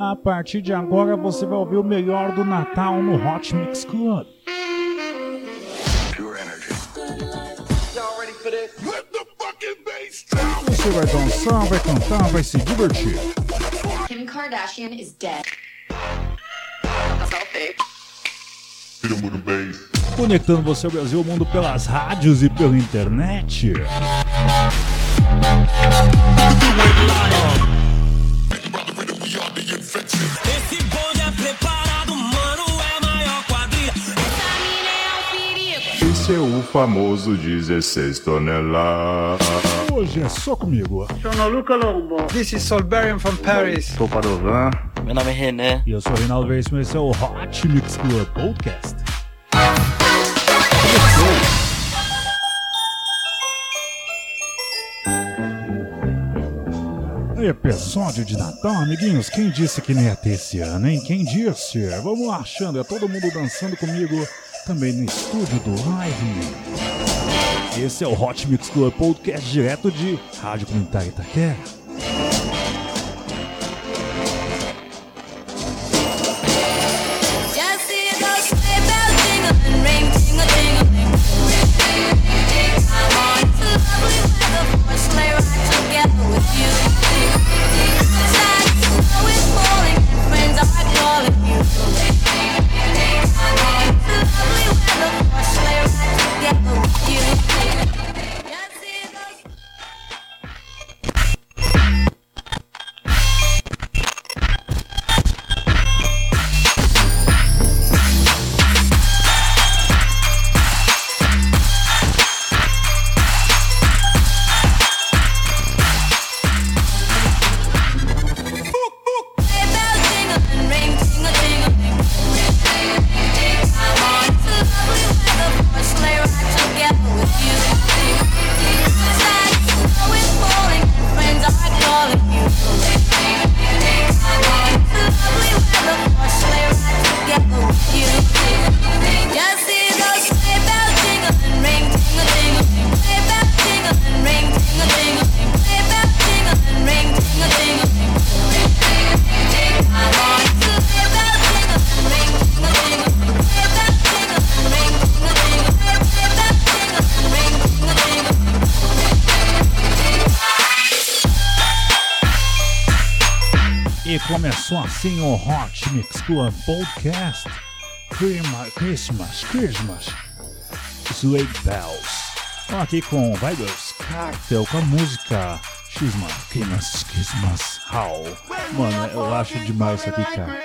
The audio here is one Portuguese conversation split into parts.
A partir de agora você vai ouvir o melhor do Natal no Hot Mix Club. Você vai dançar, vai cantar, vai se divertir. Kim Kardashian is dead. Conectando você ao Brasil e ao mundo pelas rádios e pela internet. Famoso 16 toneladas. Hoje é só comigo. This is Solberian from Paris. Meu nome é René. E eu sou o Reinaldo Veríssimo e esse é o Hot Mix Club Podcast. Episódio de Natal, amiguinhos. Quem disse que nem ia ter esse ano, hein? Quem disse? Vamos lá, achando. É todo mundo dançando comigo também no estúdio do Live. Esse é o Hot Mix Club Podcast direto de Rádio Comunitária Itaquera. Começou assim o Hot Mix Club Podcast. Christmas, Christmas, Sleigh Bells. Estamos aqui com Vibers Cartel com a música Xmas, Christmas, Christmas, How. Mano, eu acho demais isso aqui, cara.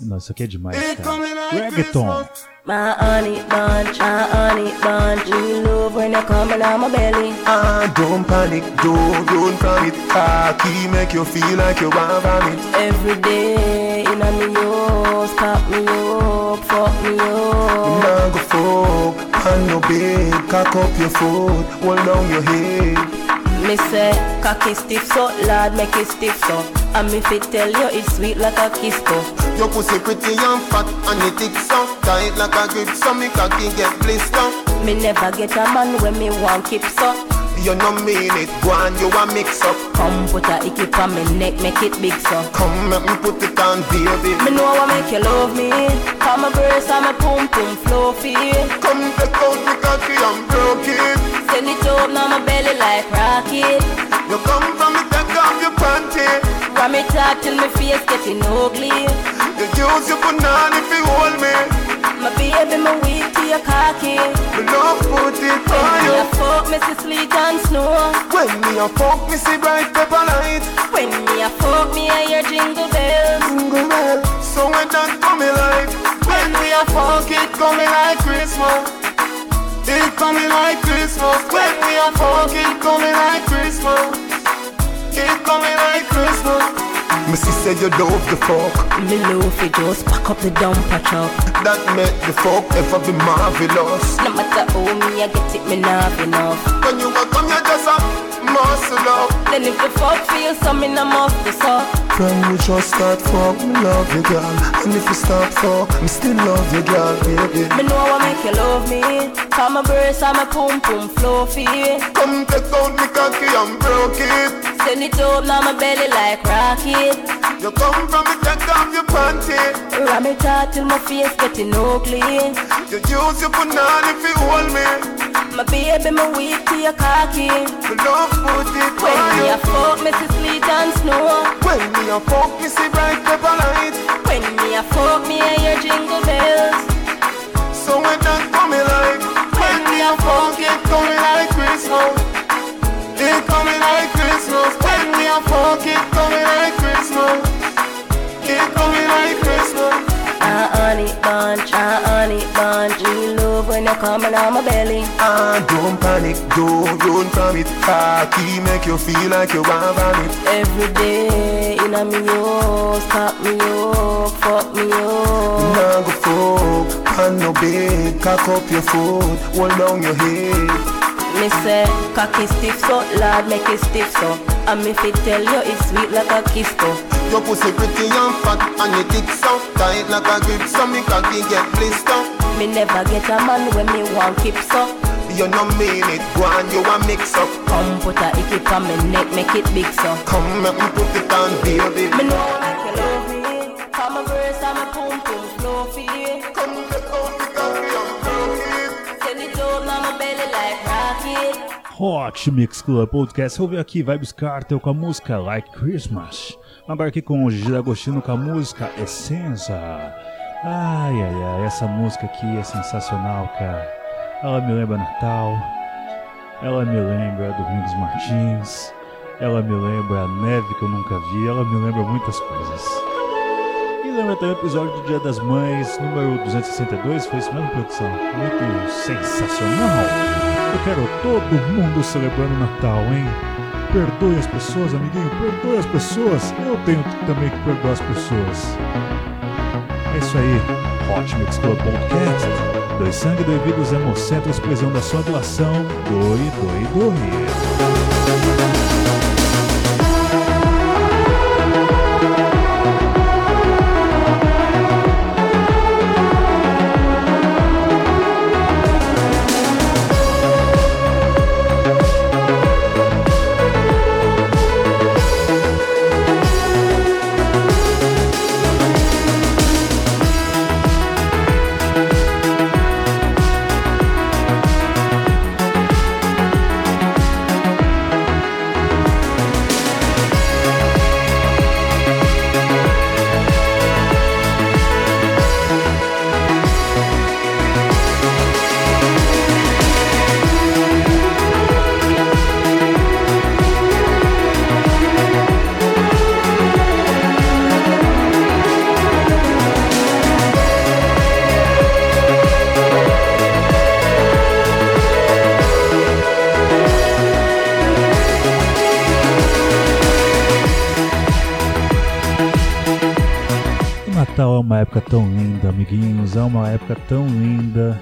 Nossa, isso aqui é demais, cara. Reggaeton. My honey bunch, my honey bunch. You love when you coming on my belly. Ah, don't panic, don't, don't panic. Cocky make you feel like you want vomit. Every day in a me house, pop me up, fuck me up. Now go fuck, on no bed, cock up your foot, hold down your head. Me say, cocky stiff so, lad make it stiff so. And me fit tell you it's sweet like a kiss so. Your pussy pretty and fat, and it thick so tight like a grip, so me cocky get blister. Me never get a man when me want keep so. You no mean it, go on, you a mix up. Come put a icky on me neck, make it big so. Come make me put it on, baby. Me know I make you love me. Come my breast and my pum pum fluffy. Come take out me cocky and broke it. Send it up now my belly like rocket. You come from me, take off your panty. Ram it up till my face getting ugly. You use your banana if you hold me. My baby, my weak to your cocky. Me love put it When on me a fuck, me see sleet and snow. When me a fuck, me see bright pepper light. When me a fuck, me hear jingle bells. Jingle bell, so when that coming like. When me a fuck, it coming like Christmas. It coming like Christmas. When me a fuck, it coming like Christmas. It coming like Christmas. Me see say you love the fuck. Me love it, just pack up the dumper truck. That make the fuck ever be marvelous. No matter how me I get it, me not enough. When you a come, you just a muscle up. Then if the fuck feel something, I must be so. From we just start fuck, me love you, girl. And if you start fuck, me still love you, girl, baby. Me know I make you love me. Come a burst and my pum pum flow for you. Come take out me cocky and broke it. Send it up now my belly like rocket. You come from me, take off your panty. Ram it out till my face getting ugly. You use your banana if you hold me. My baby, my weak to your cocky. Me love put it When me a fuck, me see sleet and snow. When me a fuck, me see bright pepper light. When me a fuck, me a hear jingle bells. So when that you coming on my belly. Ah, don't panic, don't run from it. Cocky make you feel like you want vomit. Every day in a me house, cock me up, fuck me up. Now go fuck, on no bed, cock up your foot, hold down your head. Me say, cocky stiff so, lad make it stiff so. And me fit tell you it's sweet like a kiss so. Your pussy pretty and fat, and your dick so tight like a grip, so me cocky get blister. Me never get a man when me want keep so. You no mean it, go on, you a mix up. Come put a icky on me neck, make it big so. Come make me put it on, baby. Me know make you love me. Come and me pum pum flow for you. Come take out the cocky and broke it. Send it now my belly like rocket. Hot Mix Club Podcast. Ouviu aqui Vibes Cartel com a música Like Christmas. Agora aqui com o Gigi Agostino com a música Essenza. Ai, ai, ai, essa música aqui é sensacional, cara. Ela me lembra Natal. Ela me lembra Domingos Martins. Ela me lembra a neve que eu nunca vi. Ela me lembra muitas coisas. E lembra também o episódio do Dia das Mães, número 262. Foi isso mesmo, produção? Muito sensacional. Eu quero todo mundo celebrando o Natal, hein? Perdoe as pessoas, amiguinho, perdoe as pessoas. Eu tenho também que perdoar as pessoas. É isso aí, Hot Mix Club Podcast. Doe sangue, doe vida, os hemocentros, precisam da sua doação. Doe, doe, doe. É uma época tão linda.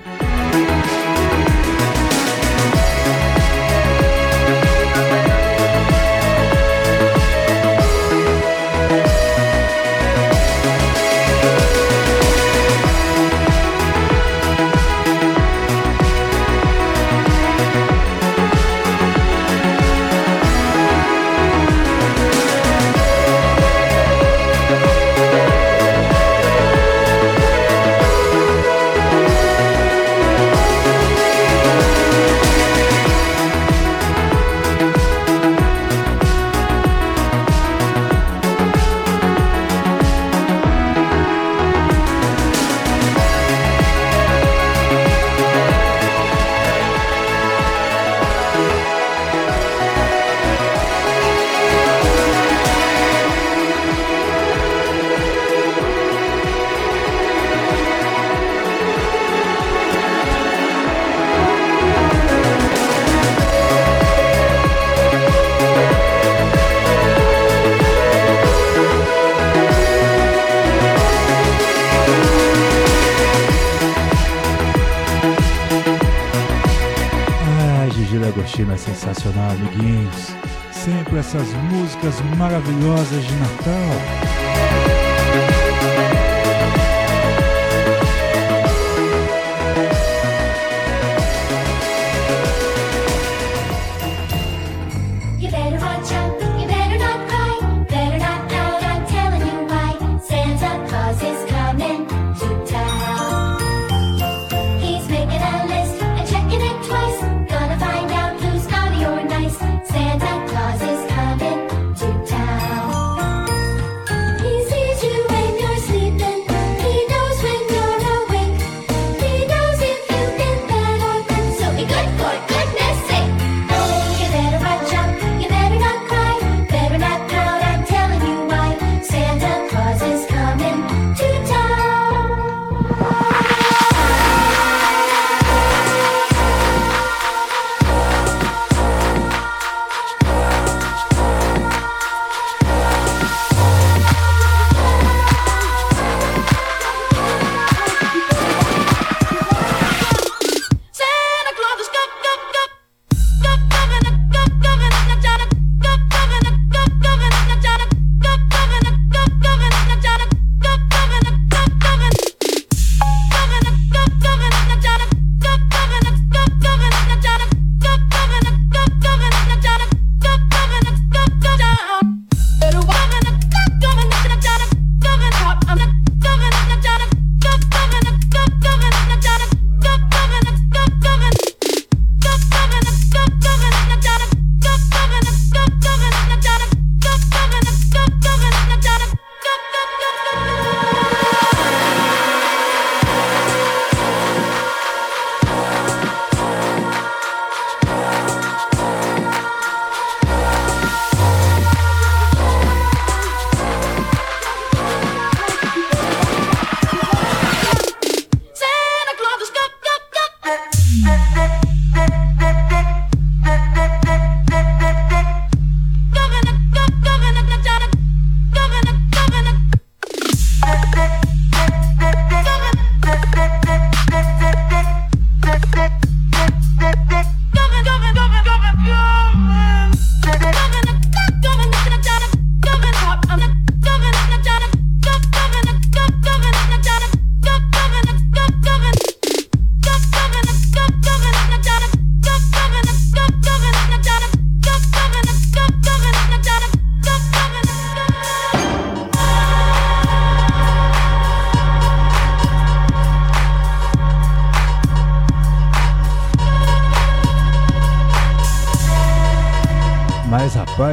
músicas maravilhosas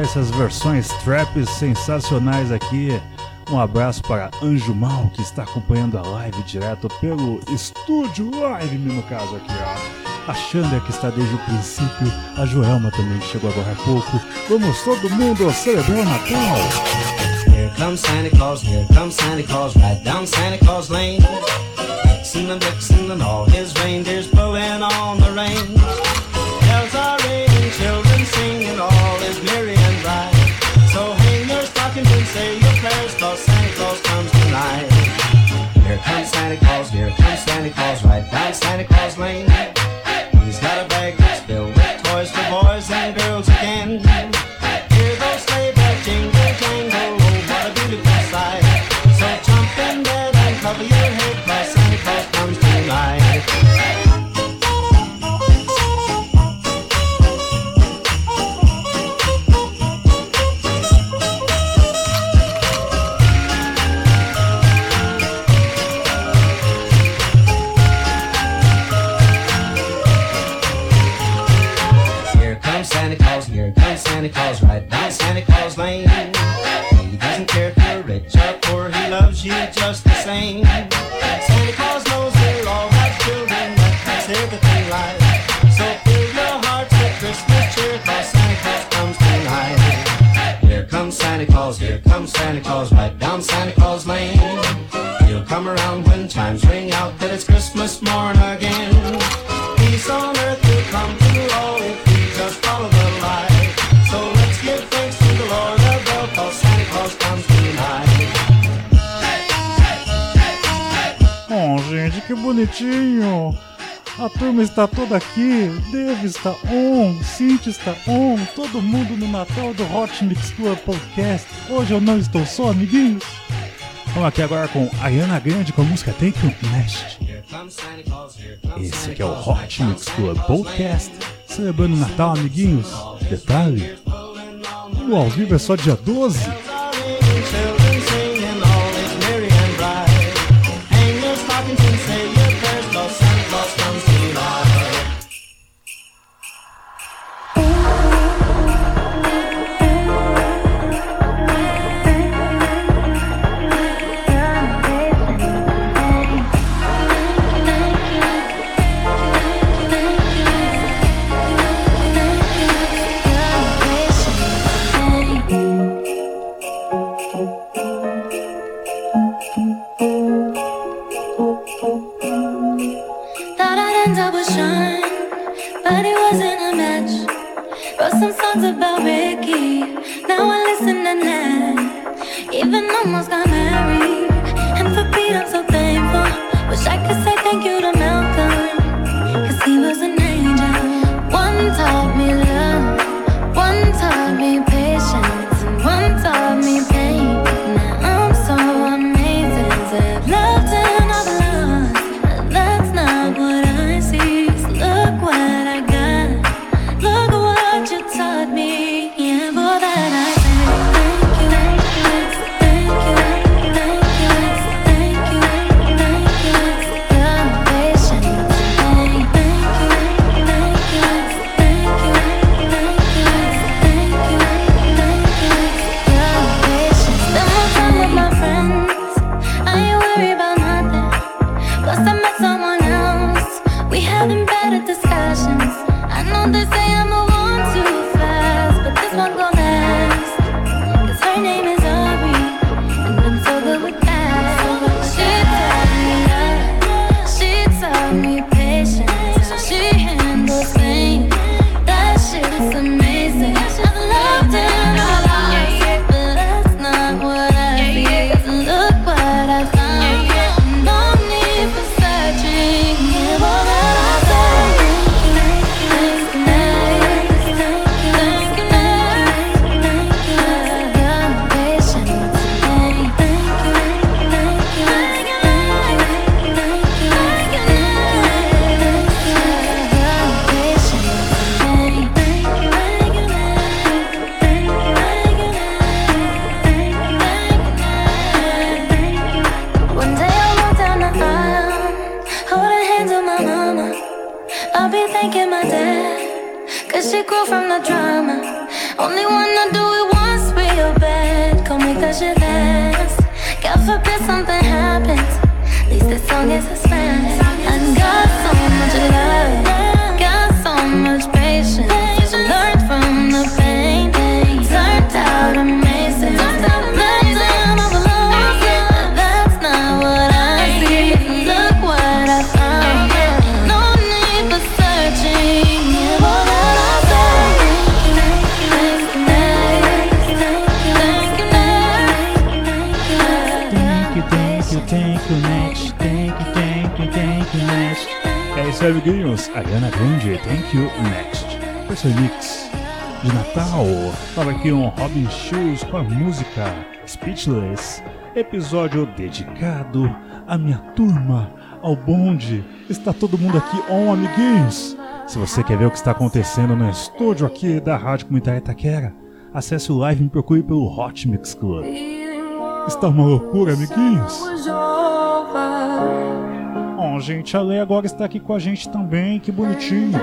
essas versões trap sensacionais aqui. Um abraço para Anjo Mal, que está acompanhando a live direto pelo estúdio live, no caso aqui, ó. A Xander, que está desde o princípio. A Joelma também, que chegou agora há pouco. Vamos todo mundo celebrar o Natal! Here comes Santa Claus, here comes Santa Claus, right down Santa Claus Lane. And and all his reindeers blowing on the rain. Bells are ringing, children singing all can please say your prayers, cause Santa Claus comes tonight. Here comes Santa Claus, here comes Santa Claus, right down Santa Claus Lane. está toda aqui, Dave está on, Cinti está on, todo mundo no Natal do Hot Mix Tour Podcast. Hoje eu não estou só, amiguinhos. Vamos aqui agora com Ariana Grande com a música Take You Nest". Esse aqui é o Hot Mix Tour Podcast, celebrando o Natal, amiguinhos. Detalhe, o ao vivo é só dia 12. children singing all is merry and bright. Say agora aqui um Robin Shoes com a música Speechless, episódio dedicado à minha turma, ao bonde. Está todo mundo aqui on, amiguinhos! Se você quer ver o que está acontecendo no estúdio aqui da Rádio Comunitária Itaquera, acesse o live e me procure pelo Hot Mix Club. Está uma loucura, amiguinhos? Bom, gente, a Lei agora está aqui com a gente também, que bonitinho!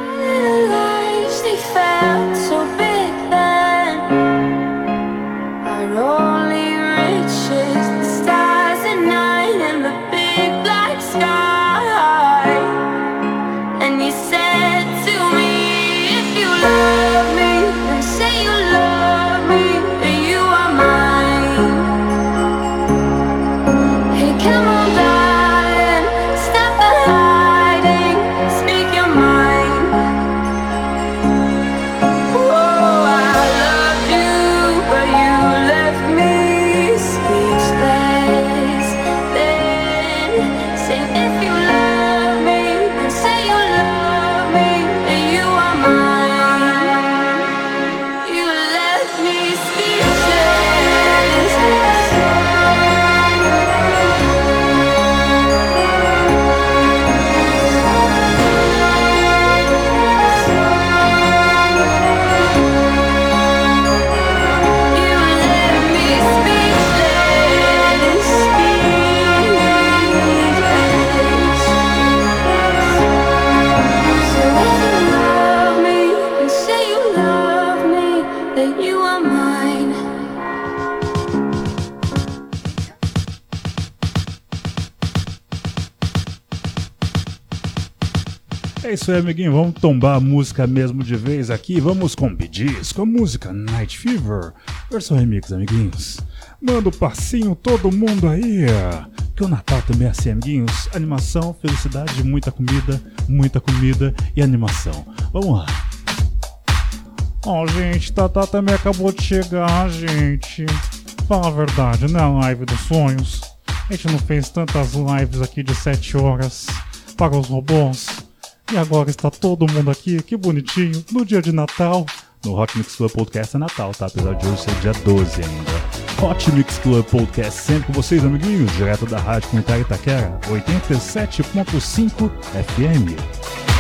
Isso aí, amiguinho. Vamos tombar a música mesmo de vez aqui. Vamos com BDs, com a música Night Fever. Versão remix, amiguinhos. Manda o passinho todo mundo aí. Que o Natal também é assim, amiguinhos. Animação, felicidade, muita comida, muita comida e animação. Vamos lá. Ó, gente, Tata também acabou de chegar, gente. Fala a verdade, né? Live dos sonhos. A gente não fez tantas lives aqui de 7 horas para os robôs. E agora está todo mundo aqui, que bonitinho, no dia de Natal. No Hot Mix Club Podcast é Natal, tá? Apesar de hoje ser dia 12 ainda. Hot Mix Club Podcast sempre com vocês, amiguinhos, direto da Rádio Comunitária Itaquera, 87.5 FM.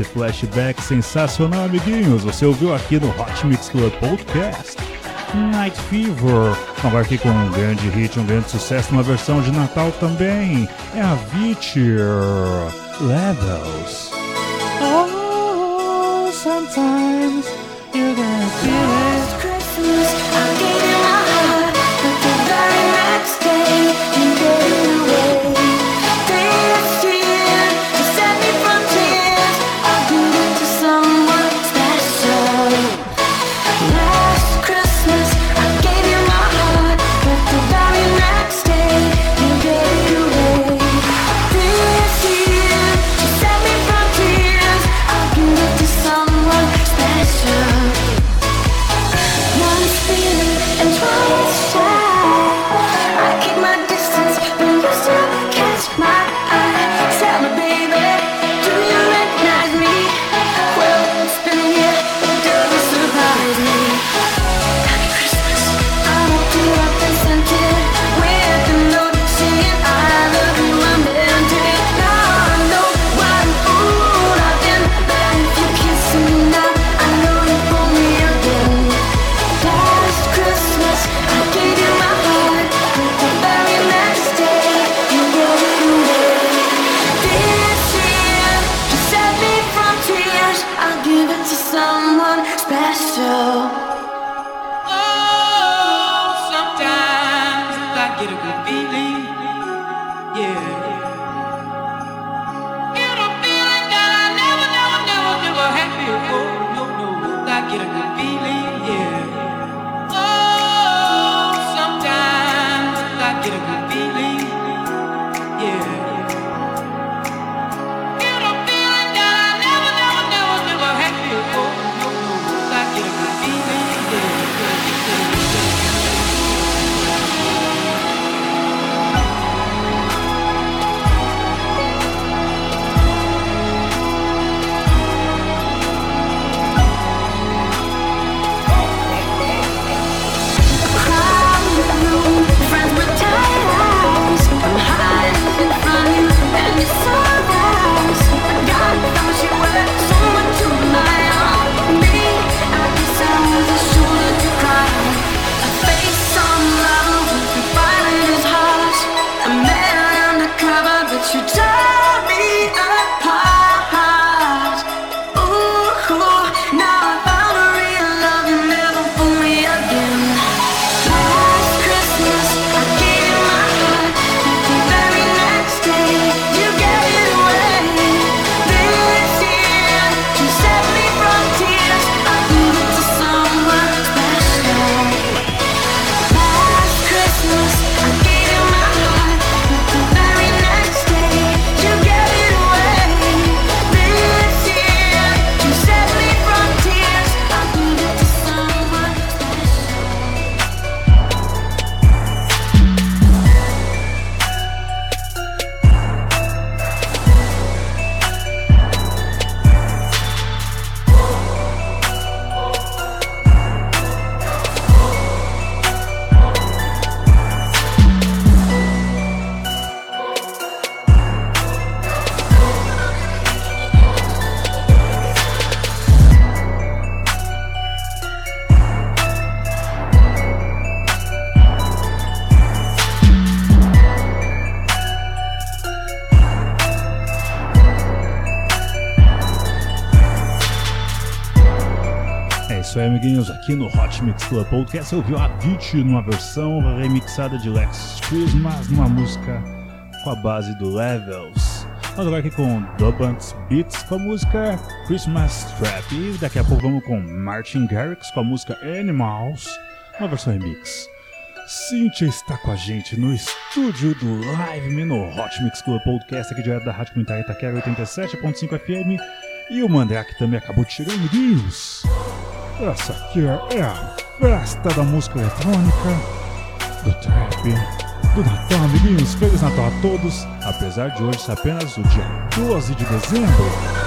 Esse flashback, sensacional, amiguinhos. Você ouviu aqui no Hot Mix Club Podcast. Night Fever. Agora aqui com um grande hit, um grande sucesso, uma versão de Natal também. É a Avicii Levels. Oh, sometimes feel it. Mix Club Podcast, eu vi a Avicii numa versão remixada de Lex Christmas, numa música com a base do Levels. Vamos agora aqui com Dubants Beats com a música Christmas Trap. E daqui a pouco vamos com Martin Garrix com a música Animals, uma versão remix. Cíntia está com a gente no estúdio do Live Me no Hot Mix Club Podcast, aqui direto da Rádio Comunitária Itaquera 87.5 FM. E o Mandrake também acabou de chegar, amiguinhos. Essa aqui é a festa da música eletrônica, do trap, do Natal, amiguinhos. Feliz Natal a todos, apesar de hoje ser apenas o dia 12 de dezembro.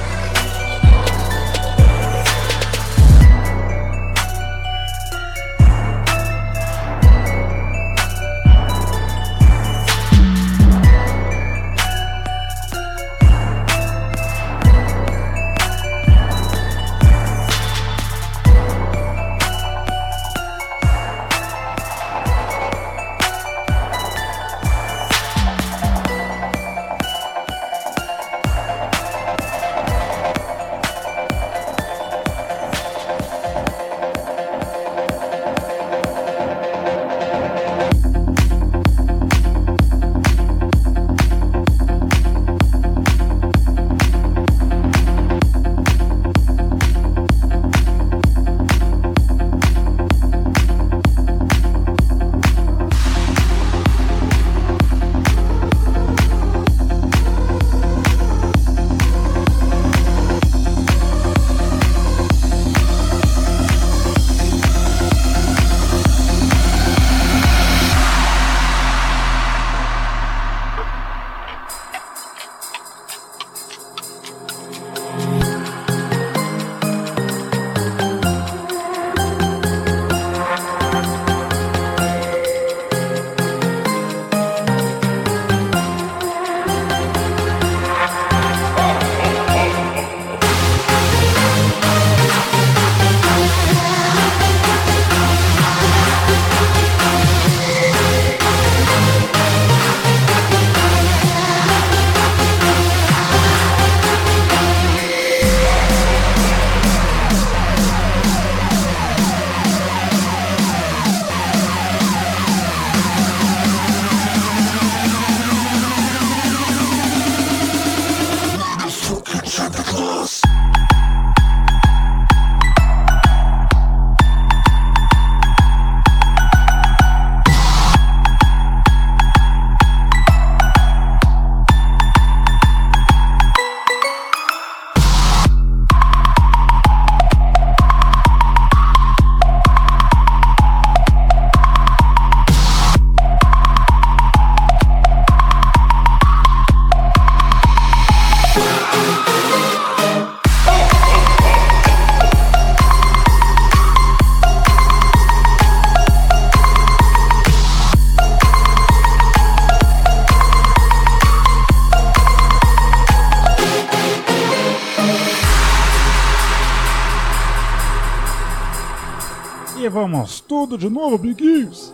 Vamos tudo de novo, amiguinhos.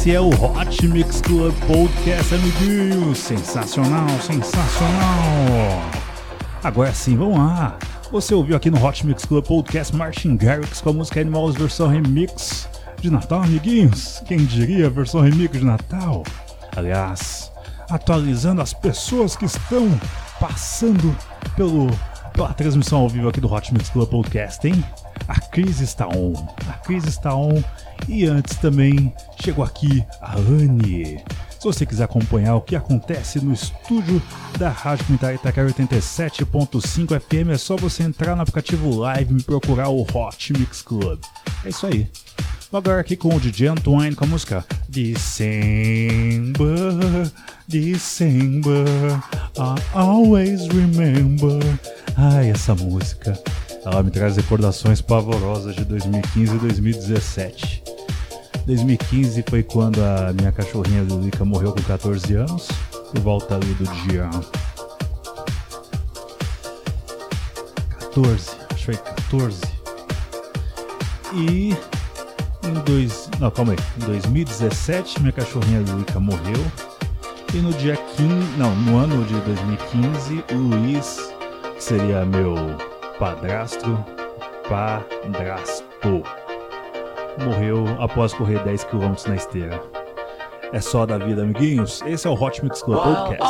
Esse é o Hot Mix Club Podcast, amiguinhos. Sensacional, sensacional. Agora sim, vamos lá. Você ouviu aqui no Hot Mix Club Podcast Martin Garrix com a música Animals versão remix de Natal, amiguinhos. Quem diria versão remix de Natal? Aliás, atualizando as pessoas que estão passando pelo, pela transmissão ao vivo aqui do Hot Mix Club Podcast, hein? A crise está on, a crise está on. E antes também chegou aqui a Anne. Se você quiser acompanhar o que acontece no estúdio da Rádio Comunitária Itaquera 87.5 FM, é só você entrar no aplicativo Live e me procurar o Hot Mix Club. É isso aí. Vou agora aqui com o DJ Antoine com a música December, December, I always remember. Ai, essa música. Ela me traz recordações pavorosas de 2015 e 2017. 2015 foi quando a minha cachorrinha Lilica morreu com 14 anos, por volta ali do dia 14, acho que foi 14. E em dois, não, calma aí, em 2017 minha cachorrinha Lilica morreu. E no dia 15, não, no ano de 2015, o Luiz, que seria meu padrasto, padrasto, morreu após correr 10 km na esteira. É só da vida, amiguinhos. Esse é o Hot Mix Club Podcast.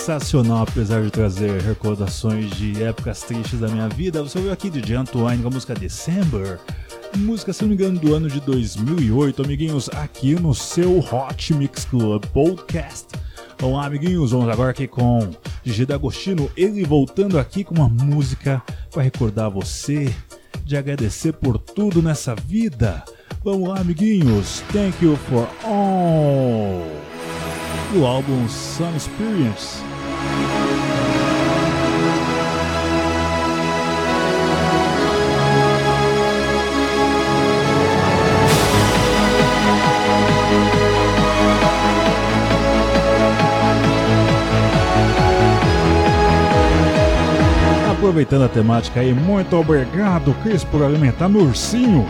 Sensacional, apesar de trazer recordações de épocas tristes da minha vida. Você ouviu aqui de Antoine com a música December, música, se não me engano, do ano de 2008, amiguinhos, aqui no seu Hot Mix Club Podcast. Olá, amiguinhos, vamos agora aqui com Gigi D'Agostino, ele voltando aqui com uma música para recordar você, de agradecer por tudo nessa vida. Vamos lá, amiguinhos, Thank You For All do álbum Sun Experience. Aproveitando a temática aí, muito obrigado, Cris, por alimentar meu ursinho.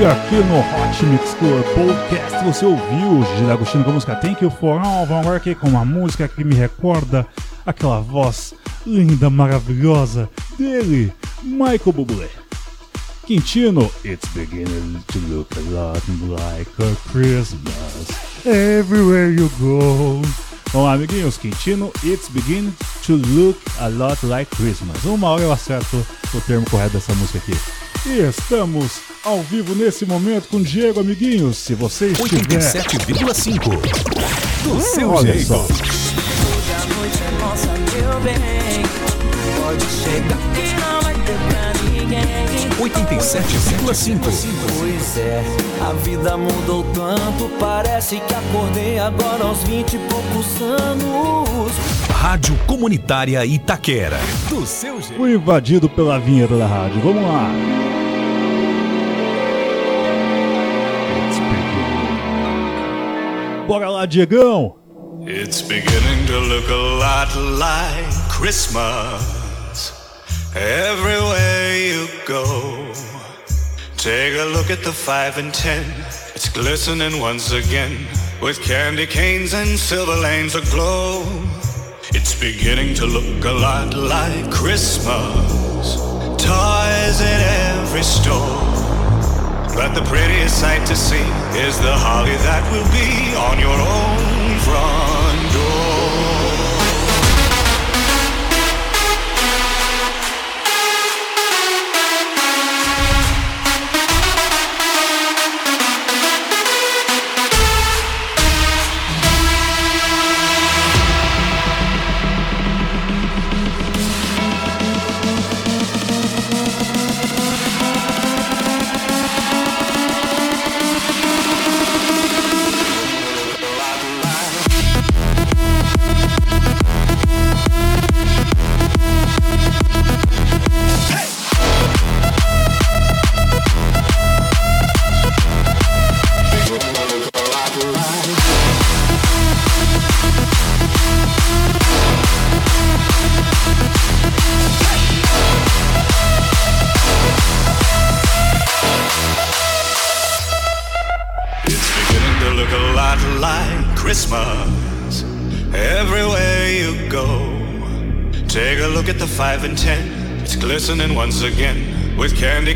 E aqui no Hot Mix Club Podcast você ouviu o Gigi D'Agostino com a música Thank You For All. Vamos agora aqui com uma música que me recorda aquela voz linda, maravilhosa dele, Michael Bublé. Quintino, It's beginning to look a lot like a Christmas everywhere you go. Vamos lá, amiguinhos, Quintino, It's beginning to look a lot like Christmas. Uma hora eu acerto o termo correto dessa música aqui. E estamos ao vivo nesse momento com Diego, amiguinhos. Se você estiver... 87,5 do seu Olha jeito. só. Hoje a noite é nossa, meu bem. Pode chegar que não vai ter pra ninguém. 87,5 Pois é, a vida mudou tanto. Parece que acordei agora aos vinte e poucos anos. Rádio Comunitária Itaquera. Do seu jeito. Fui invadido pela vinheta da rádio. Vamos lá. Bora lá, Diegão. It's beginning to look a lot like Christmas everywhere you go. Take a look at the five and ten. It's glistening once again with candy canes and silver lanes aglow. It's beginning to look a lot like Christmas. Toys in every store. But the prettiest sight to see is the holly that will be on your own front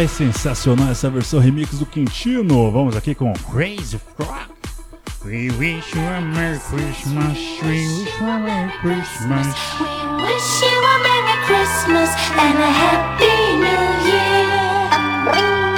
Ai, sensacional essa versão remix do Quintino. Vamos aqui com Crazy Frog. We wish you a Merry Christmas. We wish you a Merry Christmas. Wish you a Merry Christmas and a Happy New Year.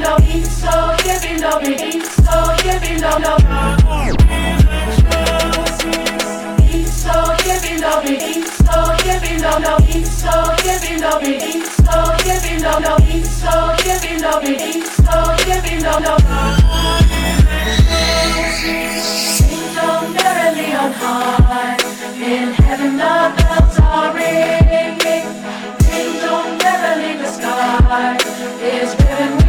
no so here be no relief, so here be no no. So here be no relief, so here be no no so here be no relief, so here be no no so here be no relief, so here be no no. Saints on high, in heaven the bells are ringing. Angels merrily the sky is given.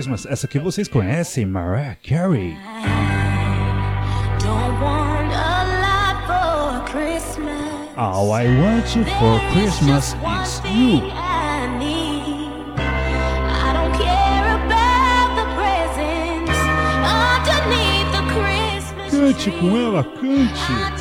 Christmas, essa que vocês conhecem, Mariah Carey. All I want you for Christmas is you. Cante com ela, cante.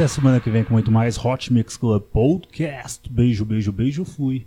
Até semana que vem com muito mais Hot Mix Club Podcast. Beijo, beijo, beijo. Fui.